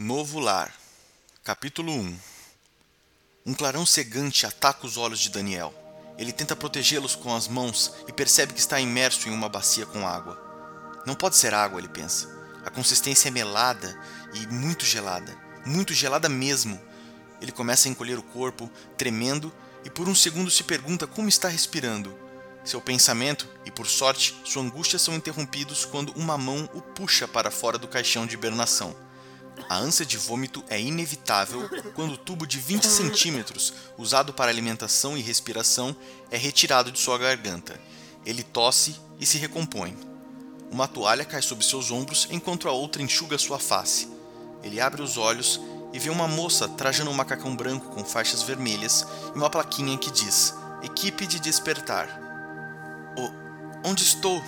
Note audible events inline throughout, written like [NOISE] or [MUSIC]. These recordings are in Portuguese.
Novo Lar Capítulo 1 Um clarão cegante ataca os olhos de Daniel. Ele tenta protegê-los com as mãos e percebe que está imerso em uma bacia com água. Não pode ser água, ele pensa. A consistência é melada e muito gelada. Muito gelada mesmo. Ele começa a encolher o corpo, tremendo, e por um segundo se pergunta como está respirando. Seu pensamento e, por sorte, sua angústia são interrompidos quando uma mão o puxa para fora do caixão de hibernação. A ânsia de vômito é inevitável quando o tubo de 20 centímetros, usado para alimentação e respiração, é retirado de sua garganta. Ele tosse e se recompõe. Uma toalha cai sobre seus ombros enquanto a outra enxuga sua face. Ele abre os olhos e vê uma moça trajando um macacão branco com faixas vermelhas e uma plaquinha que diz: Equipe de despertar. O, onde estou?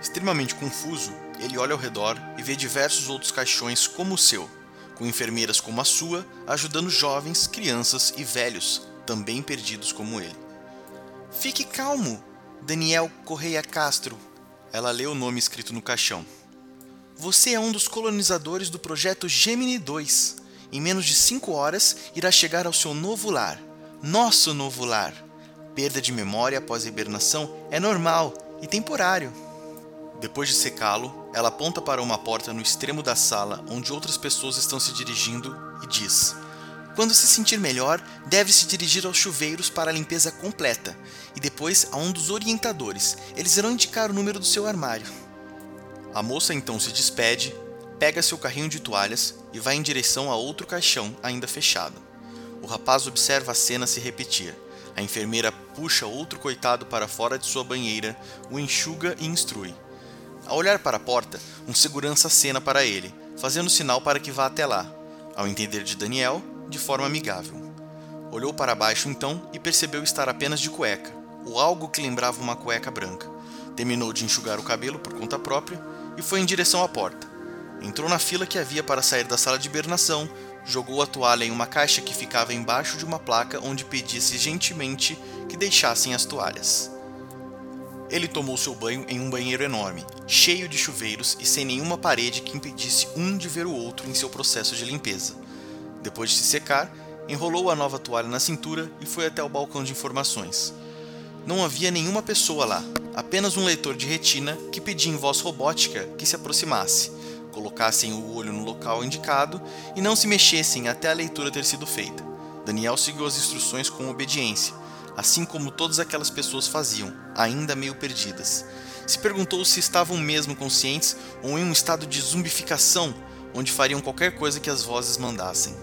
Extremamente confuso, ele olha ao redor e vê diversos outros caixões como o seu, com enfermeiras como a sua ajudando jovens, crianças e velhos, também perdidos como ele. Fique calmo, Daniel Correia Castro. Ela lê o nome escrito no caixão. Você é um dos colonizadores do projeto Gemini 2. Em menos de cinco horas irá chegar ao seu novo lar. Nosso novo lar. Perda de memória após a hibernação é normal e temporário. Depois de secá-lo, ela aponta para uma porta no extremo da sala onde outras pessoas estão se dirigindo e diz: Quando se sentir melhor, deve se dirigir aos chuveiros para a limpeza completa e depois a um dos orientadores. Eles irão indicar o número do seu armário. A moça então se despede, pega seu carrinho de toalhas e vai em direção a outro caixão ainda fechado. O rapaz observa a cena se repetir. A enfermeira puxa outro coitado para fora de sua banheira, o enxuga e instrui. Ao olhar para a porta, um segurança acena para ele, fazendo sinal para que vá até lá. Ao entender de Daniel, de forma amigável. Olhou para baixo então e percebeu estar apenas de cueca, ou algo que lembrava uma cueca branca. Terminou de enxugar o cabelo por conta própria e foi em direção à porta. Entrou na fila que havia para sair da sala de hibernação, jogou a toalha em uma caixa que ficava embaixo de uma placa onde pedisse gentilmente que deixassem as toalhas. Ele tomou seu banho em um banheiro enorme, cheio de chuveiros e sem nenhuma parede que impedisse um de ver o outro em seu processo de limpeza. Depois de se secar, enrolou a nova toalha na cintura e foi até o balcão de informações. Não havia nenhuma pessoa lá, apenas um leitor de retina que pedia em voz robótica que se aproximasse, colocassem o olho no local indicado e não se mexessem até a leitura ter sido feita. Daniel seguiu as instruções com obediência, assim como todas aquelas pessoas faziam, ainda meio perdidas. Se perguntou se estavam mesmo conscientes ou em um estado de zumbificação, onde fariam qualquer coisa que as vozes mandassem.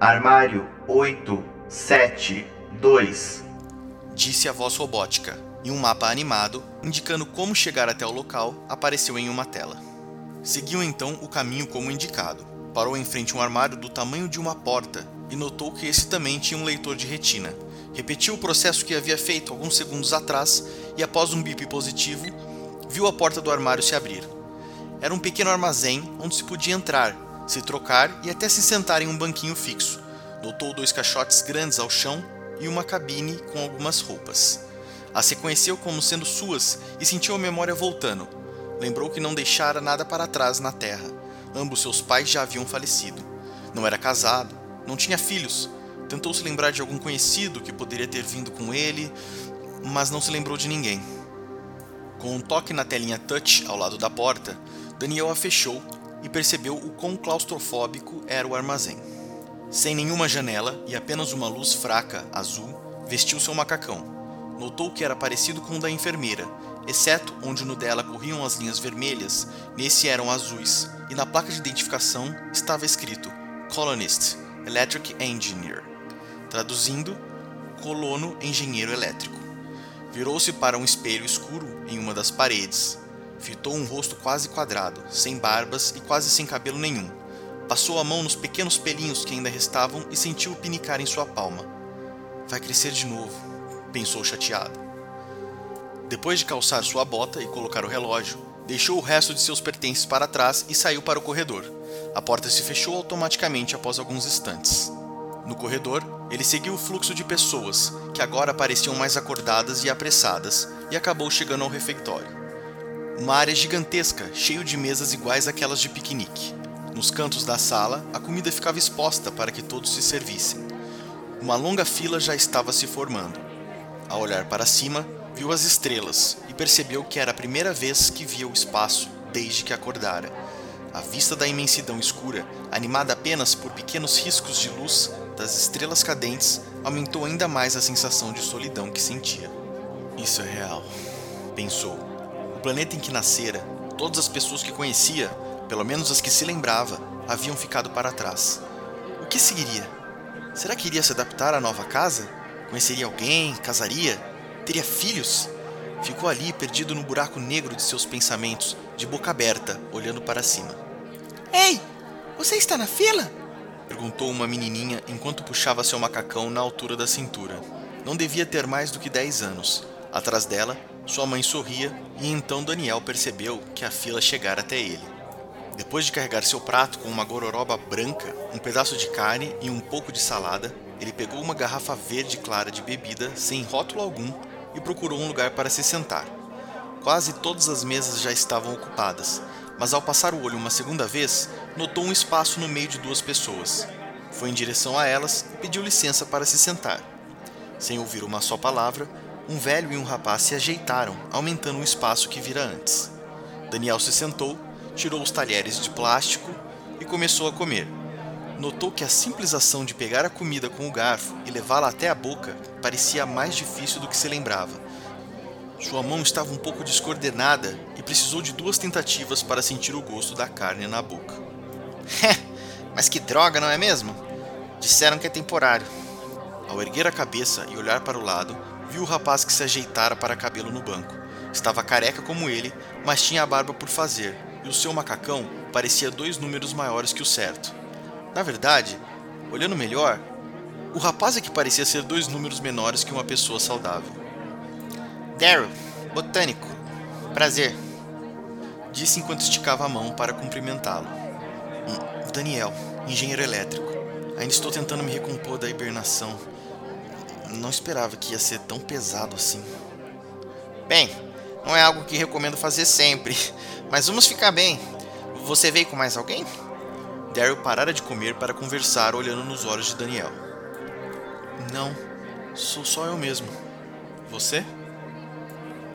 Armário 872 Disse a voz robótica, e um mapa animado, indicando como chegar até o local, apareceu em uma tela. Seguiu então o caminho como indicado. Parou em frente a um armário do tamanho de uma porta e notou que esse também tinha um leitor de retina, Repetiu o processo que havia feito alguns segundos atrás e, após um bip positivo, viu a porta do armário se abrir. Era um pequeno armazém onde se podia entrar, se trocar e até se sentar em um banquinho fixo. Notou dois caixotes grandes ao chão e uma cabine com algumas roupas. As reconheceu como sendo suas e sentiu a memória voltando. Lembrou que não deixara nada para trás na terra. Ambos seus pais já haviam falecido. Não era casado, não tinha filhos, Tentou se lembrar de algum conhecido que poderia ter vindo com ele, mas não se lembrou de ninguém. Com um toque na telinha touch ao lado da porta, Daniel a fechou e percebeu o quão claustrofóbico era o armazém. Sem nenhuma janela e apenas uma luz fraca, azul, vestiu seu macacão. Notou que era parecido com o da enfermeira, exceto onde no dela corriam as linhas vermelhas, nesse eram azuis, e na placa de identificação estava escrito Colonist, Electric Engineer. Traduzindo, colono engenheiro elétrico. Virou-se para um espelho escuro em uma das paredes. Fitou um rosto quase quadrado, sem barbas e quase sem cabelo nenhum. Passou a mão nos pequenos pelinhos que ainda restavam e sentiu o pinicar em sua palma. Vai crescer de novo, pensou chateado. Depois de calçar sua bota e colocar o relógio, deixou o resto de seus pertences para trás e saiu para o corredor. A porta se fechou automaticamente após alguns instantes. No corredor, ele seguiu o fluxo de pessoas, que agora pareciam mais acordadas e apressadas, e acabou chegando ao refeitório. Uma área gigantesca, cheio de mesas iguais àquelas de piquenique. Nos cantos da sala, a comida ficava exposta para que todos se servissem. Uma longa fila já estava se formando. Ao olhar para cima, viu as estrelas e percebeu que era a primeira vez que via o espaço desde que acordara. A vista da imensidão escura, animada apenas por pequenos riscos de luz das estrelas cadentes, aumentou ainda mais a sensação de solidão que sentia. Isso é real, pensou. O planeta em que nascera, todas as pessoas que conhecia, pelo menos as que se lembrava, haviam ficado para trás. O que seguiria? Será que iria se adaptar à nova casa? Conheceria alguém? Casaria? Teria filhos? Ficou ali perdido no buraco negro de seus pensamentos, de boca aberta, olhando para cima. Ei, você está na fila? Perguntou uma menininha enquanto puxava seu macacão na altura da cintura. Não devia ter mais do que 10 anos. Atrás dela, sua mãe sorria e então Daniel percebeu que a fila chegara até ele. Depois de carregar seu prato com uma gororoba branca, um pedaço de carne e um pouco de salada, ele pegou uma garrafa verde clara de bebida sem rótulo algum e procurou um lugar para se sentar. Quase todas as mesas já estavam ocupadas, mas ao passar o olho uma segunda vez, notou um espaço no meio de duas pessoas. Foi em direção a elas e pediu licença para se sentar. Sem ouvir uma só palavra, um velho e um rapaz se ajeitaram, aumentando o espaço que vira antes. Daniel se sentou tirou os talheres de plástico e começou a comer. Notou que a simples ação de pegar a comida com o garfo e levá-la até a boca parecia mais difícil do que se lembrava. Sua mão estava um pouco descoordenada e precisou de duas tentativas para sentir o gosto da carne na boca. Mas que droga, não é mesmo? Disseram que é temporário. Ao erguer a cabeça e olhar para o lado, viu o rapaz que se ajeitara para cabelo no banco. Estava careca como ele, mas tinha a barba por fazer, e o seu macacão parecia dois números maiores que o certo. Na verdade, olhando melhor, o rapaz é que parecia ser dois números menores que uma pessoa saudável. Daryl, botânico. Prazer. Disse enquanto esticava a mão para cumprimentá-lo. Hum, Daniel, engenheiro elétrico. Ainda estou tentando me recompor da hibernação. Não esperava que ia ser tão pesado assim. Bem, não é algo que recomendo fazer sempre, [LAUGHS] mas vamos ficar bem. Você veio com mais alguém? Daryl parara de comer para conversar olhando nos olhos de Daniel. Não, sou só eu mesmo. Você?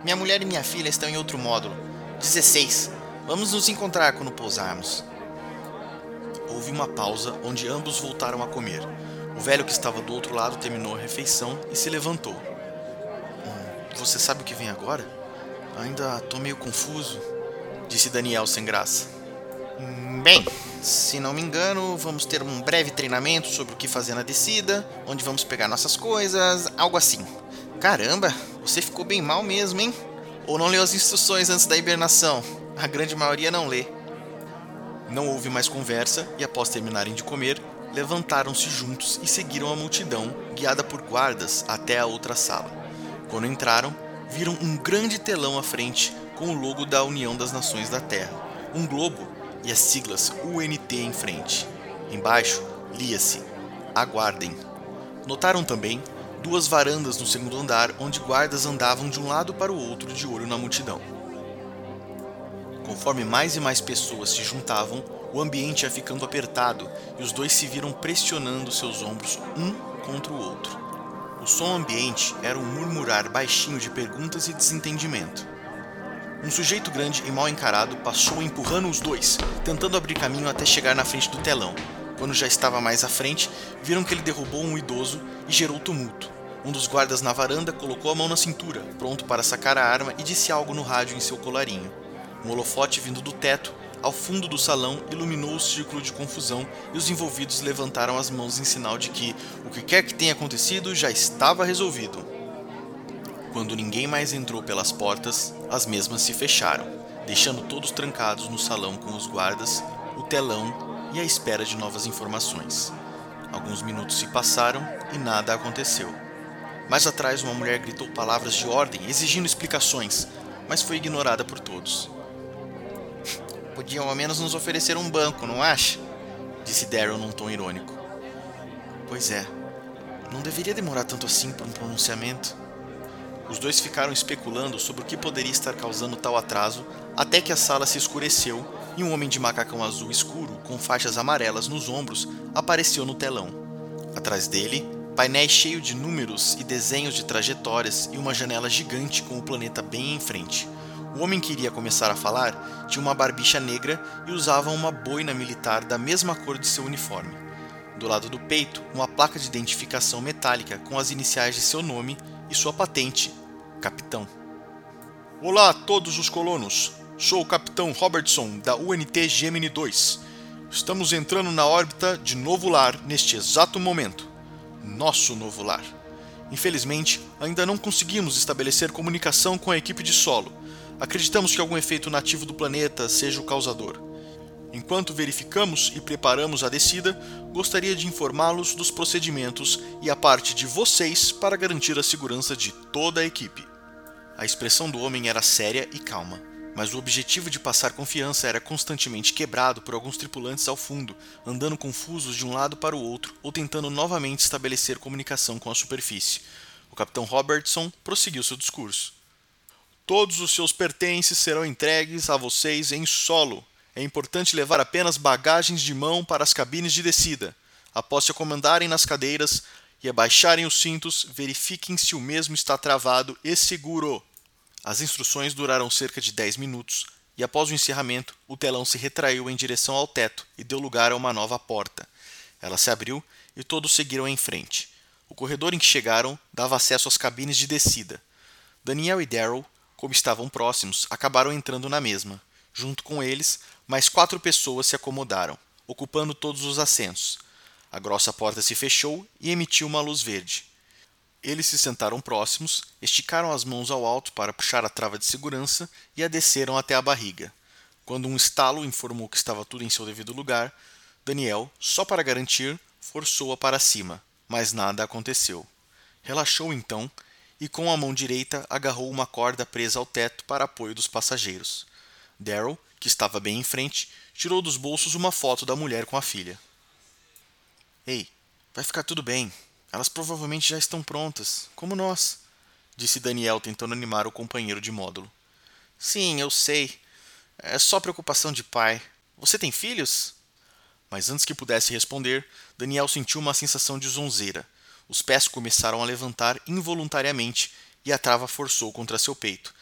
Minha mulher e minha filha estão em outro módulo. 16. Vamos nos encontrar quando pousarmos. Houve uma pausa onde ambos voltaram a comer. O velho que estava do outro lado terminou a refeição e se levantou. Hum, você sabe o que vem agora? Ainda tô meio confuso disse Daniel sem graça. Bem, se não me engano, vamos ter um breve treinamento sobre o que fazer na descida, onde vamos pegar nossas coisas, algo assim. Caramba, você ficou bem mal mesmo, hein? Ou não leu as instruções antes da hibernação? A grande maioria não lê. Não houve mais conversa e, após terminarem de comer, levantaram-se juntos e seguiram a multidão, guiada por guardas, até a outra sala. Quando entraram, viram um grande telão à frente com o logo da União das Nações da Terra, um globo e as siglas UNT em frente. Embaixo lia-se: Aguardem. Notaram também duas varandas no segundo andar onde guardas andavam de um lado para o outro de olho na multidão. Conforme mais e mais pessoas se juntavam, o ambiente ia ficando apertado e os dois se viram pressionando seus ombros um contra o outro. O som ambiente era um murmurar baixinho de perguntas e desentendimento. Um sujeito grande e mal encarado passou empurrando os dois, tentando abrir caminho até chegar na frente do telão. Quando já estava mais à frente, viram que ele derrubou um idoso e gerou tumulto. Um dos guardas na varanda colocou a mão na cintura, pronto para sacar a arma e disse algo no rádio em seu colarinho. Um holofote vindo do teto, ao fundo do salão, iluminou o círculo de confusão e os envolvidos levantaram as mãos em sinal de que o que quer que tenha acontecido já estava resolvido. Quando ninguém mais entrou pelas portas, as mesmas se fecharam, deixando todos trancados no salão com os guardas, o telão e a espera de novas informações. Alguns minutos se passaram e nada aconteceu. Mais atrás, uma mulher gritou palavras de ordem, exigindo explicações, mas foi ignorada por todos. [LAUGHS] Podiam ao menos nos oferecer um banco, não acha? Disse Daryl num tom irônico. Pois é, não deveria demorar tanto assim para um pronunciamento. Os dois ficaram especulando sobre o que poderia estar causando tal atraso até que a sala se escureceu e um homem de macacão azul escuro com faixas amarelas nos ombros apareceu no telão. Atrás dele, painéis cheios de números e desenhos de trajetórias e uma janela gigante com o planeta bem em frente. O homem que iria começar a falar tinha uma barbicha negra e usava uma boina militar da mesma cor de seu uniforme. Do lado do peito, uma placa de identificação metálica com as iniciais de seu nome e sua patente, Capitão. Olá a todos os colonos. Sou o Capitão Robertson da UNT Gemini 2. Estamos entrando na órbita de Novo Lar neste exato momento. Nosso novo lar. Infelizmente, ainda não conseguimos estabelecer comunicação com a equipe de solo. Acreditamos que algum efeito nativo do planeta seja o causador. Enquanto verificamos e preparamos a descida, gostaria de informá-los dos procedimentos e a parte de vocês para garantir a segurança de toda a equipe. A expressão do homem era séria e calma mas o objetivo de passar confiança era constantemente quebrado por alguns tripulantes ao fundo, andando confusos de um lado para o outro ou tentando novamente estabelecer comunicação com a superfície. O capitão Robertson prosseguiu seu discurso. Todos os seus pertences serão entregues a vocês em solo. É importante levar apenas bagagens de mão para as cabines de descida. Após se acomodarem nas cadeiras e abaixarem os cintos, verifiquem se o mesmo está travado e seguro. As instruções duraram cerca de 10 minutos, e após o encerramento, o telão se retraiu em direção ao teto e deu lugar a uma nova porta. Ela se abriu e todos seguiram em frente. O corredor em que chegaram dava acesso às cabines de descida. Daniel e Daryl, como estavam próximos, acabaram entrando na mesma. Junto com eles, mais quatro pessoas se acomodaram, ocupando todos os assentos. A grossa porta se fechou e emitiu uma luz verde. Eles se sentaram próximos, esticaram as mãos ao alto para puxar a trava de segurança e a desceram até a barriga. Quando um estalo informou que estava tudo em seu devido lugar, Daniel, só para garantir, forçou-a para cima, mas nada aconteceu. Relaxou então e com a mão direita agarrou uma corda presa ao teto para apoio dos passageiros. Daryl, que estava bem em frente, tirou dos bolsos uma foto da mulher com a filha. Ei, vai ficar tudo bem, elas provavelmente já estão prontas, como nós, disse Daniel tentando animar o companheiro de módulo. Sim, eu sei. É só preocupação de pai. Você tem filhos? Mas antes que pudesse responder, Daniel sentiu uma sensação de zonzeira. Os pés começaram a levantar involuntariamente e a trava forçou contra seu peito.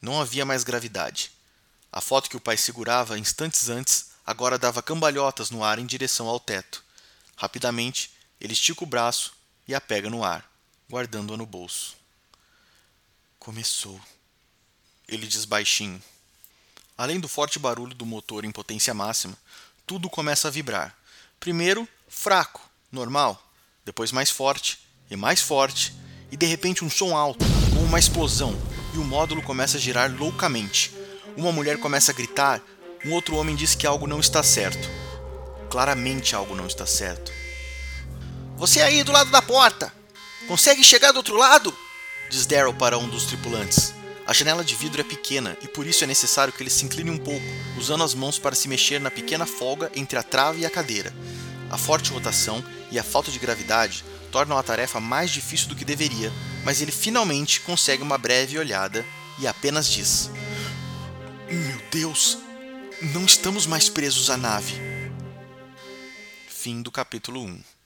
Não havia mais gravidade. A foto que o pai segurava instantes antes agora dava cambalhotas no ar em direção ao teto. Rapidamente, ele estica o braço e a pega no ar, guardando-a no bolso. Começou. Ele diz baixinho. Além do forte barulho do motor em potência máxima, tudo começa a vibrar. Primeiro, fraco, normal, depois mais forte e mais forte, e de repente um som alto, como uma explosão, e o módulo começa a girar loucamente. Uma mulher começa a gritar, um outro homem diz que algo não está certo. Claramente algo não está certo. Você aí do lado da porta! Consegue chegar do outro lado? Diz Daryl para um dos tripulantes. A janela de vidro é pequena e por isso é necessário que ele se incline um pouco, usando as mãos para se mexer na pequena folga entre a trave e a cadeira. A forte rotação e a falta de gravidade tornam a tarefa mais difícil do que deveria, mas ele finalmente consegue uma breve olhada e apenas diz: Meu Deus, não estamos mais presos à nave. Fim do capítulo 1